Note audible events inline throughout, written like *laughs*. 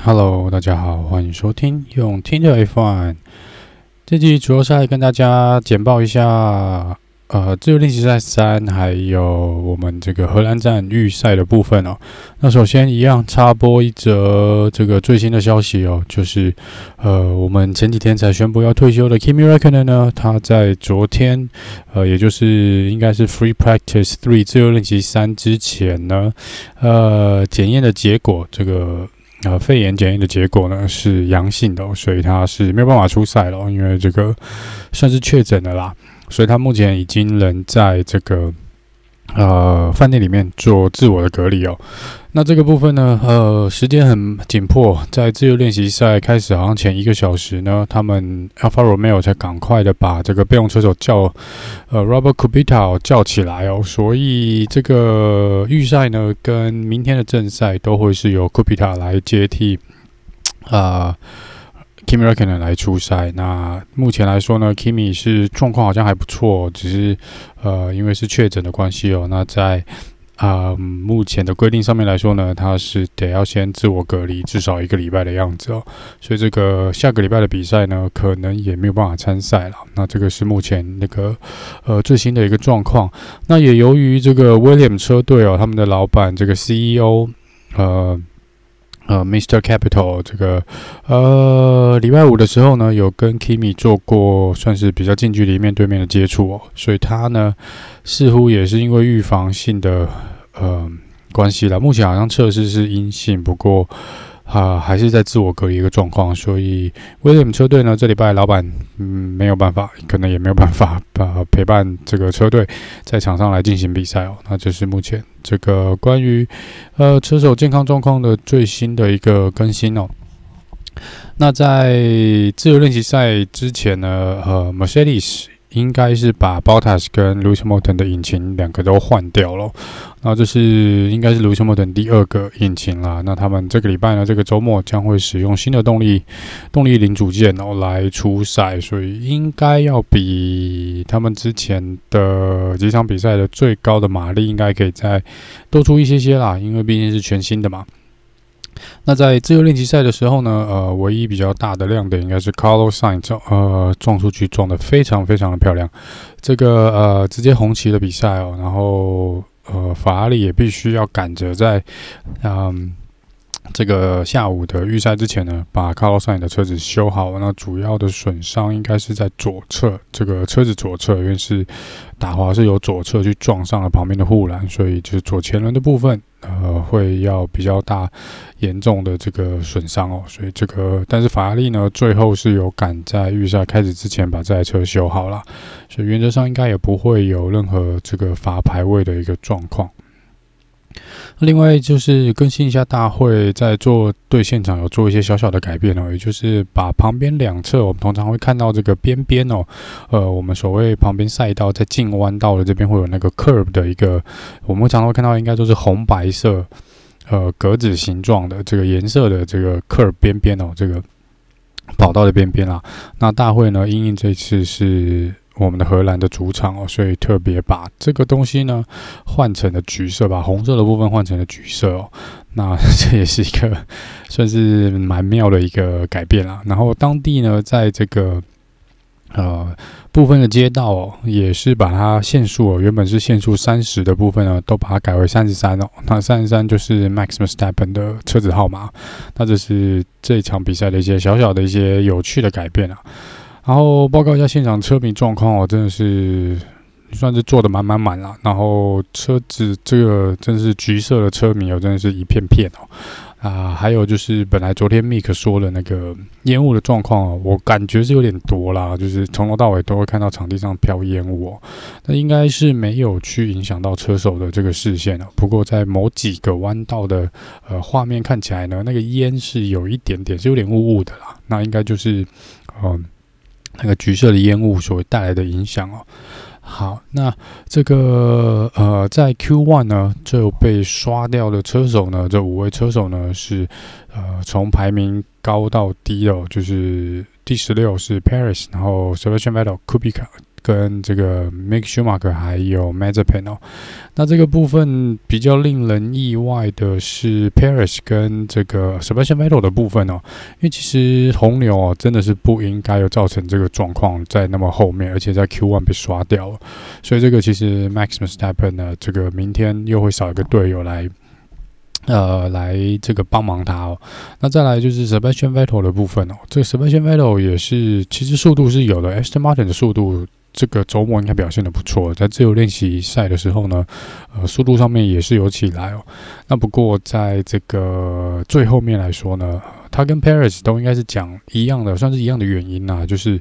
Hello，大家好，欢迎收听用听的 F1。这集主要是来跟大家简报一下，呃，自由练习赛三，还有我们这个荷兰站预赛的部分哦。那首先一样插播一则这个最新的消息哦，就是呃，我们前几天才宣布要退休的 Kimi Räikkönen 呢，他在昨天，呃，也就是应该是 Free Practice Three 自由练习三之前呢，呃，检验的结果这个。呃，肺炎检验的结果呢是阳性的，所以他是没有办法出赛了，因为这个算是确诊的啦，所以他目前已经人在这个。呃，饭店里面做自我的隔离哦。那这个部分呢，呃，时间很紧迫，在自由练习赛开始好像前一个小时呢，他们 Alfa Romeo 才赶快的把这个备用车手叫，呃，Robert Kubica 叫起来哦。所以这个预赛呢，跟明天的正赛都会是由 Kubica 来接替，啊、呃。Kimi Räikkönen 来出赛，那目前来说呢，Kimi 是状况好像还不错，只是呃，因为是确诊的关系哦。那在啊、目前的规定上面来说呢，他是得要先自我隔离至少一个礼拜的样子哦。所以这个下个礼拜的比赛呢，可能也没有办法参赛了。那这个是目前那个呃最新的一个状况。那也由于这个威廉姆车队哦，他们的老板这个 CEO 呃。呃，Mr. Capital 这个呃，礼拜五的时候呢，有跟 Kimi 做过算是比较近距离面对面的接触哦，所以他呢似乎也是因为预防性的呃关系了，目前好像测试是阴性，不过。啊，还是在自我隔离一个状况，所以威廉姆车队呢，这礼拜老板嗯没有办法，可能也没有办法呃陪伴这个车队在场上来进行比赛哦。那这是目前这个关于呃车手健康状况的最新的一个更新哦。那在自由练习赛之前呢，呃，Mercedes。应该是把 Bottas 跟 l u c i m o t o n 的引擎两个都换掉了，那这是应该是 l u c i m o t o n 第二个引擎啦。那他们这个礼拜呢，这个周末将会使用新的动力动力零组件哦来出赛，所以应该要比他们之前的几场比赛的最高的马力应该可以再多出一些些啦，因为毕竟是全新的嘛。那在自由练习赛的时候呢，呃，唯一比较大的亮点应该是 Carlos Sainz，呃，撞出去撞得非常非常的漂亮，这个呃直接红旗的比赛哦，然后呃法拉利也必须要赶着在嗯。这个下午的预赛之前呢，把卡洛萨的车子修好。那主要的损伤应该是在左侧，这个车子左侧，因为是打滑是由左侧去撞上了旁边的护栏，所以就是左前轮的部分，呃，会要比较大严重的这个损伤哦。所以这个，但是法拉利呢，最后是有赶在预赛开始之前把这台车修好了，所以原则上应该也不会有任何这个罚排位的一个状况。另外就是更新一下，大会在做对现场有做一些小小的改变哦，也就是把旁边两侧我们通常会看到这个边边哦，呃，我们所谓旁边赛道在进弯道的这边会有那个 curb 的一个，我们常常会看到应该都是红白色呃格子形状的这个颜色的这个 curb 边边哦，这个跑道的边边啦。那大会呢，因应这次是。我们的荷兰的主场哦，所以特别把这个东西呢换成了橘色，把红色的部分换成了橘色哦。那 *laughs* 这也是一个 *laughs* 算是蛮妙的一个改变啦。然后当地呢，在这个呃部分的街道哦，也是把它限速哦，原本是限速三十的部分呢，都把它改为三十三哦。那三十三就是 Max Verstappen 的车子号码。那这是这场比赛的一些小小的一些有趣的改变啊。然后报告一下现场车迷状况哦，真的是算是坐得满满满了。然后车子这个真是橘色的车迷哦，真的是一片片哦。啊，还有就是本来昨天 Mick 说的那个烟雾的状况哦，我感觉是有点多啦，就是从头到尾都会看到场地上飘烟雾哦。那应该是没有去影响到车手的这个视线哦。不过在某几个弯道的呃画面看起来呢，那个烟是有一点点是有点雾雾的啦。那应该就是嗯。那个橘色的烟雾所带来的影响哦，好，那这个呃，在 Q One 呢，就被刷掉的车手呢，这五位车手呢是呃从排名高到低哦，就是第十六是 Paris，然后 Sebastian Vettel、Kubica 跟这个 Mick Schumacher 还有 Mazepin 哦。那这个部分比较令人意外的是 Perez 跟这个 Sebastian Vettel 的部分哦，因为其实红牛哦真的是不应该有造成这个状况在那么后面，而且在 Q1 被刷掉了，所以这个其实 Max Verstappen 呢，这个明天又会少一个队友来。呃，来这个帮忙他哦。那再来就是 Sebastian Vettel 的部分哦。这个 Sebastian Vettel 也是，其实速度是有的。Aston Martin 的速度，这个周末应该表现得不错。在自由练习赛的时候呢，呃，速度上面也是有起来哦。那不过在这个最后面来说呢，他跟 Perez 都应该是讲一样的，算是一样的原因呐，就是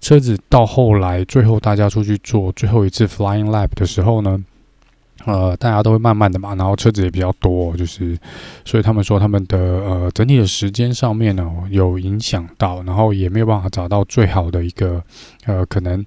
车子到后来最后大家出去做最后一次 Flying Lap 的时候呢。呃，大家都会慢慢的嘛，然后车子也比较多，就是，所以他们说他们的呃整体的时间上面呢有影响到，然后也没有办法找到最好的一个呃可能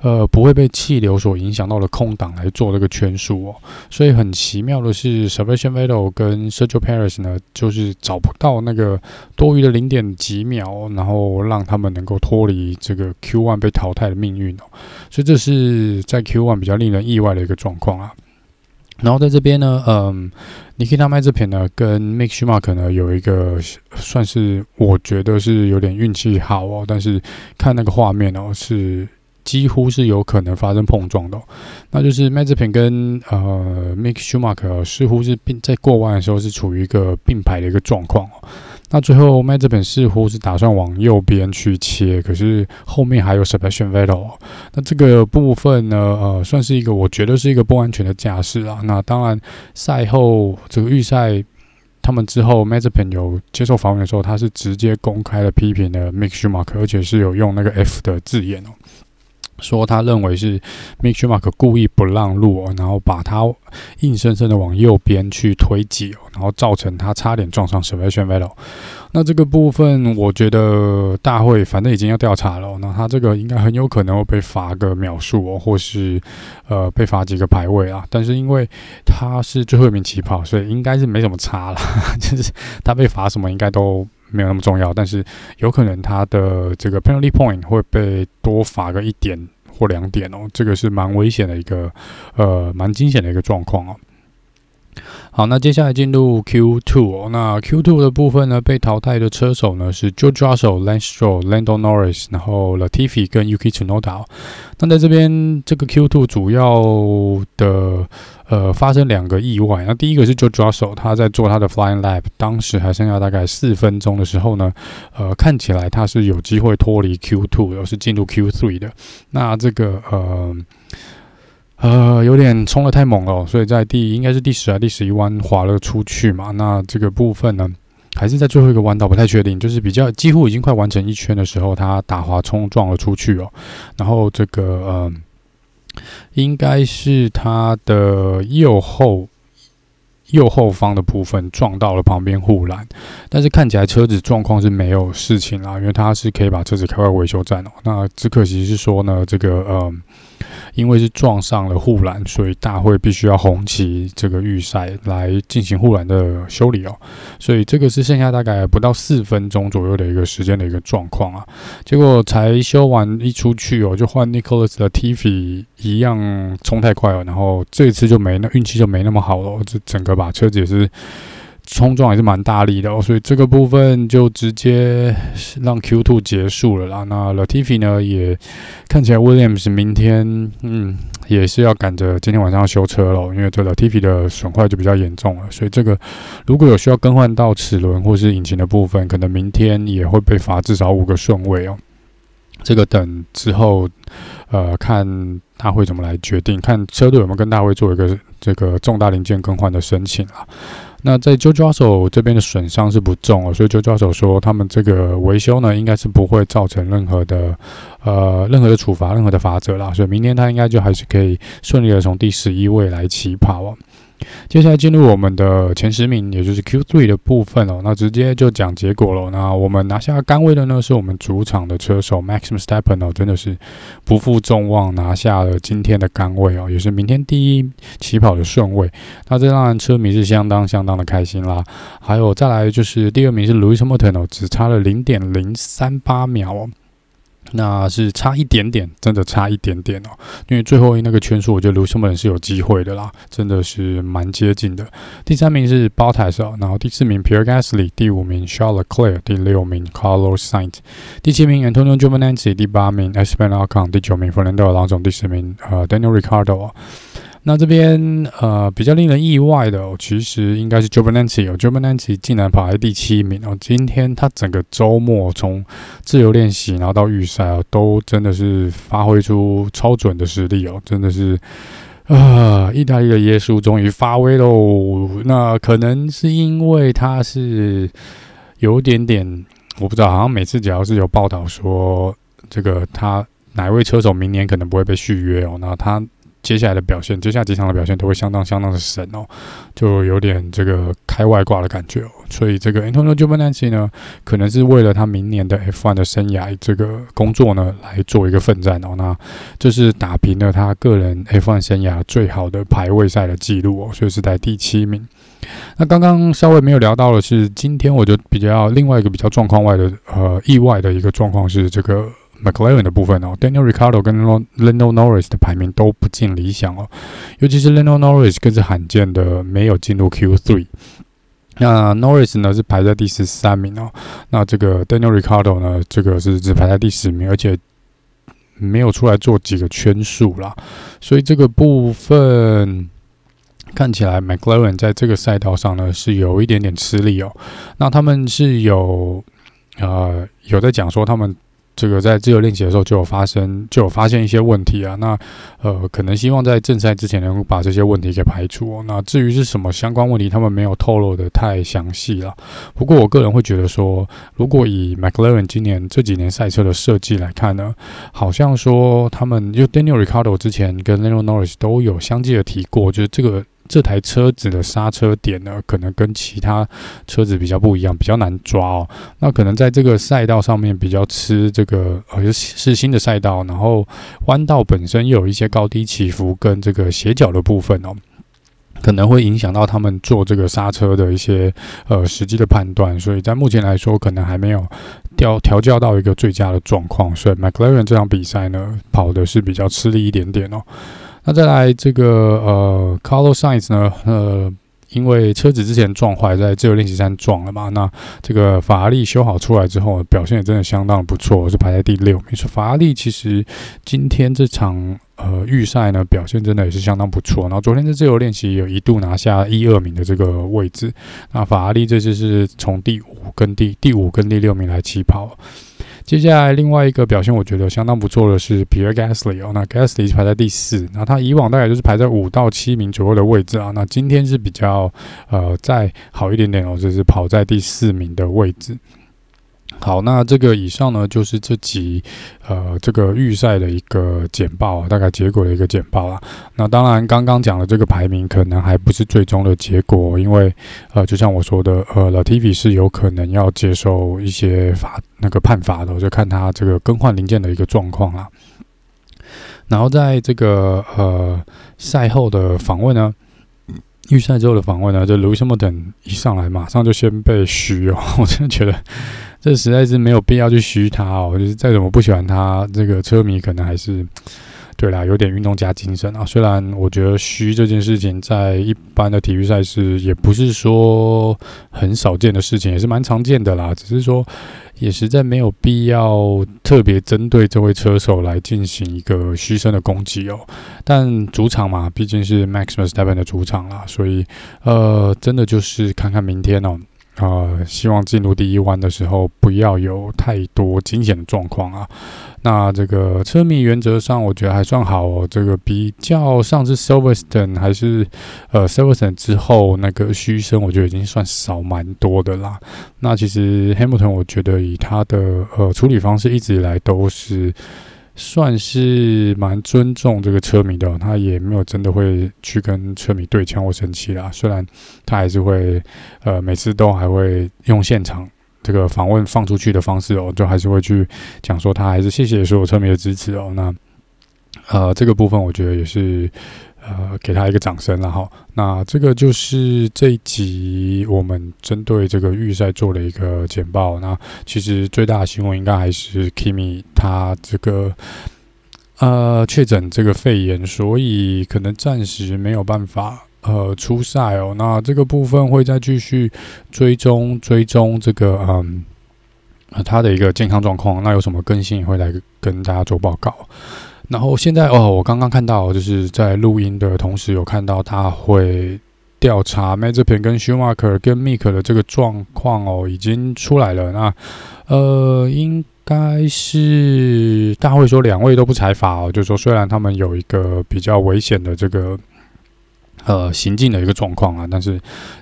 呃不会被气流所影响到的空档来做这个圈数哦，所以很奇妙的是，Sebastian Vettel 跟 Sergio Perez 呢，就是找不到那个多余的零点几秒，然后让他们能够脱离这个 Q1 被淘汰的命运哦，所以这是在 Q1 比较令人意外的一个状况啊。然后在这边呢，嗯，Nikita Mazepin 呢跟 Mike Schumacher 呢有一个算是我觉得是有点运气好哦，但是看那个画面哦，是几乎是有可能发生碰撞的哦。那就是 Mazepin 跟呃 Mike Schumacher 似乎是并在过弯的时候是处于一个并排的一个状况哦。那最后，Mazepin 似乎是打算往右边去切，可是后面还有 Sebastian Vettel。那这个部分呢，呃，算是一个我觉得是一个不安全的驾驶啊。那当然，赛后这个预赛，他们之后 Mazepin 有接受访问的时候，他是直接公开了批评的 Mick Schumacher，而且是有用那个 F 的字眼哦。说他认为是 Mick Schumacher 故意不让路，然后把他硬生生的往右边去推挤，然后造成他差点撞上 Sebastian Vettel。那这个部分，我觉得大会反正已经要调查了，那他这个应该很有可能会被罚个秒数哦，或是呃被罚几个排位啊。但是因为他是最后一名起跑，所以应该是没什么差了，*laughs* 就是他被罚什么应该都。没有那么重要，但是有可能他的这个 penalty point 会被多罚个一点或两点哦，这个是蛮危险的一个，呃，蛮惊险的一个状况哦。好，那接下来进入 Q2 哦。那 Q Two 的部分呢，被淘汰的车手呢是 George Russell、Lance Stroll、Lando Norris，然后 Latifi 跟 Yuki Tsunoda。那在这边这个 Q Two 主要的呃发生两个意外。那第一个是 George Russell，他在做他的 Flying Lap，当时还剩下大概四分钟的时候呢，呃，看起来他是有机会脱离 Q2，而是进入 Q Three 的。那这个呃。呃，有点冲得太猛了，所以在第应该是第十啊第十一弯滑了出去嘛。那这个部分呢，还是在最后一个弯道不太确定，就是比较几乎已经快完成一圈的时候，他打滑冲撞了出去哦。然后这个呃，应该是他的右后。右后方的部分撞到了旁边护栏，但是看起来车子状况是没有事情啦，因为他是可以把车子开到维修站哦。那只可惜是说呢，这个呃，因为是撞上了护栏，所以大会必须要红旗这个预赛来进行护栏的修理哦。所以这个是剩下大概不到四分钟左右的一个时间的一个状况啊。结果才修完一出去哦，就换 Nicholas 的 TV 一样冲太快了，然后这一次就没那运气就没那么好了，这整个把车子也是冲撞，也是蛮大力的哦，所以这个部分就直接让 Q2 结束了啦。那 Latifi 呢，也看起来 Williams 明天嗯也是要赶着今天晚上要修车了，因为这 Latifi 的损坏就比较严重了，所以这个如果有需要更换到齿轮或是引擎的部分，可能明天也会被罚至少五个顺位哦。这个等之后呃看大会怎么来决定，看车队有没有跟大会做一个。这个重大零件更换的申请啊，那在 Jojo 手这边的损伤是不重哦，所以 Jojo 手说他们这个维修呢，应该是不会造成任何的呃任何的处罚、任何的罚则啦，所以明天他应该就还是可以顺利的从第十一位来起跑哦。接下来进入我们的前十名，也就是 Q3 的部分哦。那直接就讲结果了。那我们拿下杆位的呢，是我们主场的车手 Max i m s t e p a n 哦，真的是不负众望，拿下了今天的杆位哦，也是明天第一起跑的顺位。那这让车迷是相当相当的开心啦。还有再来就是第二名是 Louis Hamilton 哦，只差了零点零三八秒哦。那是差一点点，真的差一点点哦。因为最后那个圈数，我觉得卢森伯恩是有机会的啦，真的是蛮接近的。第三名是 Bottas，然后第四名 Pierre Gasly，第五名 Charles Leclerc，第六名 Carlos Sainz，第七名 Antonio Giovinazzi，第八名 Esteban Ocon，第九名 Fernando Alonso，第十名呃 Daniel Ricciardo。那这边呃比较令人意外的哦，其实应该是 Giovinazzi 哦，Giovinazzi 竟然跑在第七名哦。今天他整个周末从自由练习然后到预赛哦，都真的是发挥出超准的实力哦，真的是啊，意大利的耶稣终于发威喽。那可能是因为他是有点点，我不知道，好像每次只要是有报道说这个他哪位车手明年可能不会被续约哦，那他。接下来的表现，接下来几场的表现都会相当相当的神哦，就有点这个开外挂的感觉哦。所以这个 Antonio Giovinazzi 呢，可能是为了他明年的 F1 的生涯这个工作呢来做一个奋战哦。那这是打平了他个人 F1 生涯最好的排位赛的记录哦，所以是在第七名。那刚刚稍微没有聊到的是，今天我就比较另外一个比较状况外的呃意外的一个状况是这个。McLaren 的部分哦，Daniel r i c a r d o 跟 Lando Norris 的排名都不尽理想哦，尤其是 Lando Norris 更是罕见的没有进入 Q3。那 Norris 呢是排在第十三名哦，那这个 Daniel r i c a r d o 呢，这个是只排在第十名，而且没有出来做几个圈数啦，所以这个部分看起来 McLaren 在这个赛道上呢是有一点点吃力哦。那他们是有呃有在讲说他们。这个在自由练习的时候就有发生，就有发现一些问题啊。那呃，可能希望在正赛之前能够把这些问题给排除。那至于是什么相关问题，他们没有透露得太详细了。不过我个人会觉得说，如果以 McLaren 今年这几年赛车的设计来看呢，好像说他们就 Daniel Ricciardo 之前跟 Lando Norris 都有相继的提过，就是这个。这台车子的刹车点呢，可能跟其他车子比较不一样，比较难抓哦。那可能在这个赛道上面比较吃这个，呃，是新的赛道，然后弯道本身又有一些高低起伏跟这个斜角的部分哦，可能会影响到他们做这个刹车的一些呃实际的判断。所以在目前来说，可能还没有调调教到一个最佳的状况。所以 McLaren 这场比赛呢，跑的是比较吃力一点点哦。那再来这个呃，Carlos Sainz 呢，呃，因为车子之前撞坏，在自由练习站撞了嘛。那这个法拉利修好出来之后，表现也真的相当不错，是排在第六名。说法拉利其实今天这场呃预赛呢，表现真的也是相当不错。然后昨天在自由练习有一度拿下一二名的这个位置。那法拉利这次是从第五跟第第五跟第六名来起跑。接下来另外一个表现，我觉得相当不错的是 Pierre Gasly 哦，那 Gasly 是排在第四，那他以往大概就是排在五到七名左右的位置啊，那今天是比较呃再好一点点哦，就是跑在第四名的位置。好，那这个以上呢，就是这集呃这个预赛的一个简报，大概结果的一个简报啦。那当然，刚刚讲的这个排名可能还不是最终的结果，因为呃，就像我说的，呃，Latifi 是有可能要接受一些罚那个判罚的，我就看他这个更换零件的一个状况啦。然后在这个呃赛后的访问呢，预赛之后的访问呢，就 Lewis Hamilton 一上来马上就先被嘘哦，我真的觉得。这实在是没有必要去虚他哦，就是再怎么不喜欢他，这个车迷可能还是对啦，有点运动家精神啊。虽然我觉得虚这件事情在一般的体育赛事也不是说很少见的事情，也是蛮常见的啦。只是说也实在没有必要特别针对这位车手来进行一个虚声的攻击哦。但主场嘛，毕竟是 Max Verstappen 的主场啦，所以呃，真的就是看看明天哦。呃，希望进入第一弯的时候不要有太多惊险的状况啊。那这个车迷原则上我觉得还算好哦，这个比较上次 Silverstone 还是呃 Silverstone 之后那个嘘声，我觉得已经算少蛮多的啦。那其实 Hamilton 我觉得以他的呃处理方式一直以来都是。算是蛮尊重这个车迷的，他也没有真的会去跟车迷对枪或生气啦。虽然他还是会，呃，每次都还会用现场这个访问放出去的方式哦，就还是会去讲说他还是谢谢所有车迷的支持哦。那，呃，这个部分我觉得也是，呃，给他一个掌声了哈。那这个就是这一集我们针对这个预赛做了一个简报。那其实最大的新闻应该还是 Kimi 他这个呃确诊这个肺炎，所以可能暂时没有办法呃出赛哦。那这个部分会再继续追踪追踪这个嗯他的一个健康状况。那有什么更新也会来跟大家做报告。然后现在哦，我刚刚看到，就是在录音的同时有看到他会调查 Mazepin 跟 Schumacher 跟 Mick 的这个状况哦，已经出来了。那呃，应该是大会说两位都不裁罚哦，就说虽然他们有一个比较危险的这个呃行进的一个状况啊，但是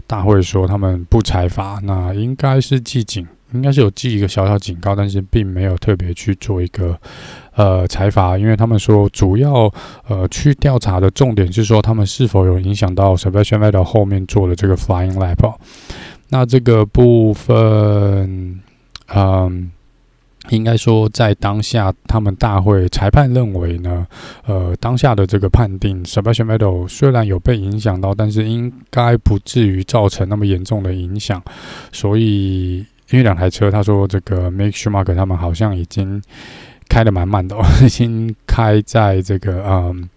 大会说他们不裁罚，那应该是记警。应该是有记一个小小警告，但是并没有特别去做一个呃裁罚，因为他们说主要呃去调查的重点是说他们是否有影响到 Sebastian Vettel 后面做的这个 Flying Lap。那这个部分，嗯，应该说在当下他们大会裁判认为呢，呃，当下的这个判定 Sebastian Vettel 虽然有被影响到，但是应该不至于造成那么严重的影响，所以。因为两台车，他说这个 Make Schumacher 他们好像已经开的蛮慢的哦，已经开在这个 *laughs* 嗯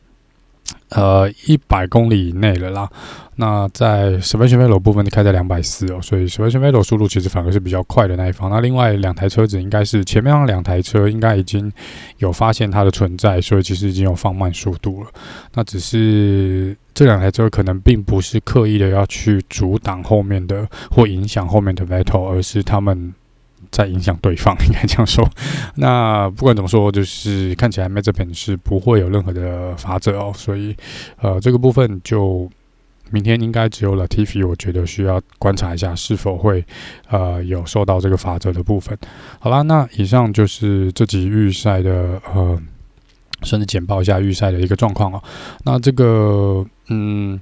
呃一百公里以内了啦。那在 Sebastian Velo 部分开在两百四哦，所以 Sebastian Velo 速度其实反而是比较快的那一方。那另外两台车子应该是前面两台车应该已经有发现它的存在，所以其实已经有放慢速度了。那只是这两台车可能并不是刻意的要去阻挡后面的或影响后面的 Vettel，而是他们在影响对方，*laughs* 应该这样说。*laughs* 那不管怎么说，就是看起来 Mazepin 是不会有任何的法则哦，所以呃这个部分就。明天应该只有 Latifi，我觉得需要观察一下是否会呃有受到这个法则的部分。好啦，那以上就是这集预赛的呃，甚至简报一下预赛的一个状况哦。那这个嗯，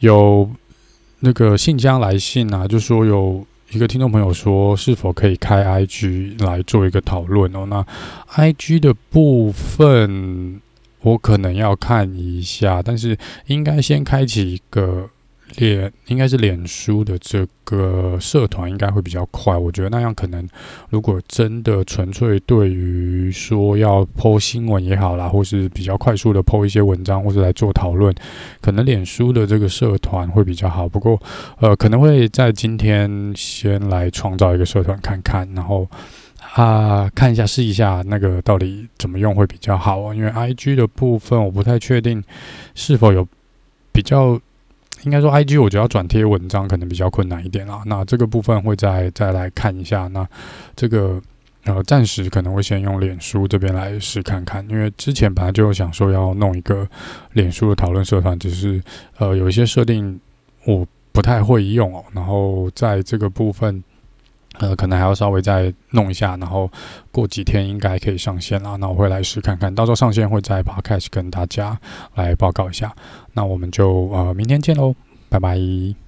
有那个信箱来信啊，就说有一个听众朋友说，是否可以开 IG 来做一个讨论哦？那 IG 的部分。我可能要看一下，但是应该先开启一个脸，应该是脸书的这个社团，应该会比较快。我觉得那样可能，如果真的纯粹对于说要 po 新闻也好啦，或是比较快速的 po 一些文章，或者来做讨论，可能脸书的这个社团会比较好。不过，呃，可能会在今天先来创造一个社团看看，然后。啊，看一下试一下那个到底怎么用会比较好啊？因为 IG 的部分我不太确定是否有比较，应该说 IG 我觉得要转贴文章可能比较困难一点啦。那这个部分会再再来看一下。那这个呃，暂时可能会先用脸书这边来试看看，因为之前本来就有想说要弄一个脸书的讨论社团，只是呃有一些设定我不太会用哦。然后在这个部分。呃，可能还要稍微再弄一下，然后过几天应该可以上线啦。那我会来试看看，到时候上线会在 Podcast 跟大家来报告一下。那我们就呃明天见喽，拜拜。